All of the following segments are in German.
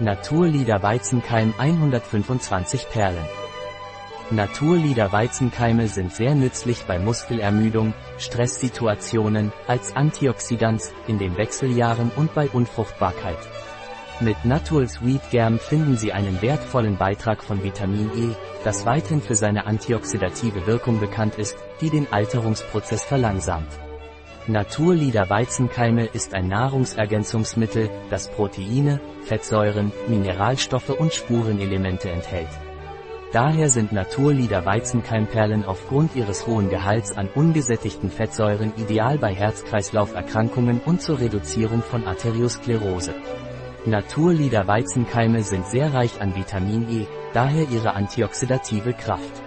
Naturlieder Weizenkeim 125 Perlen. Naturlieder Weizenkeime sind sehr nützlich bei Muskelermüdung, Stresssituationen, als Antioxidants, in den Wechseljahren und bei Unfruchtbarkeit. Mit Natural Sweet Germ finden Sie einen wertvollen Beitrag von Vitamin E, das weithin für seine antioxidative Wirkung bekannt ist, die den Alterungsprozess verlangsamt. Naturlieder Weizenkeime ist ein Nahrungsergänzungsmittel, das Proteine, Fettsäuren, Mineralstoffe und Spurenelemente enthält. Daher sind Naturlieder Weizenkeimperlen aufgrund ihres hohen Gehalts an ungesättigten Fettsäuren ideal bei Herz-Kreislauf-Erkrankungen und zur Reduzierung von Arteriosklerose. Naturlieder Weizenkeime sind sehr reich an Vitamin E, daher ihre antioxidative Kraft.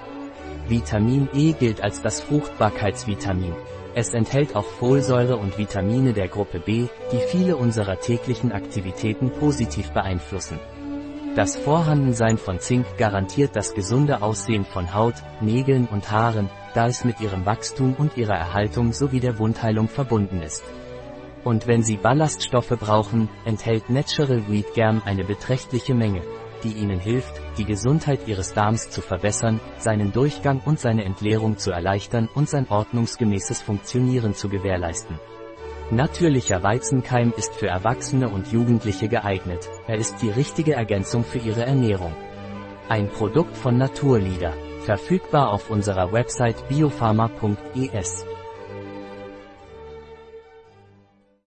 Vitamin E gilt als das Fruchtbarkeitsvitamin. Es enthält auch Folsäure und Vitamine der Gruppe B, die viele unserer täglichen Aktivitäten positiv beeinflussen. Das Vorhandensein von Zink garantiert das gesunde Aussehen von Haut, Nägeln und Haaren, da es mit ihrem Wachstum und ihrer Erhaltung sowie der Wundheilung verbunden ist. Und wenn Sie Ballaststoffe brauchen, enthält Natural Wheat Germ eine beträchtliche Menge die Ihnen hilft, die Gesundheit Ihres Darms zu verbessern, seinen Durchgang und seine Entleerung zu erleichtern und sein ordnungsgemäßes Funktionieren zu gewährleisten. Natürlicher Weizenkeim ist für Erwachsene und Jugendliche geeignet. Er ist die richtige Ergänzung für Ihre Ernährung. Ein Produkt von Naturlieder. Verfügbar auf unserer Website biopharma.es.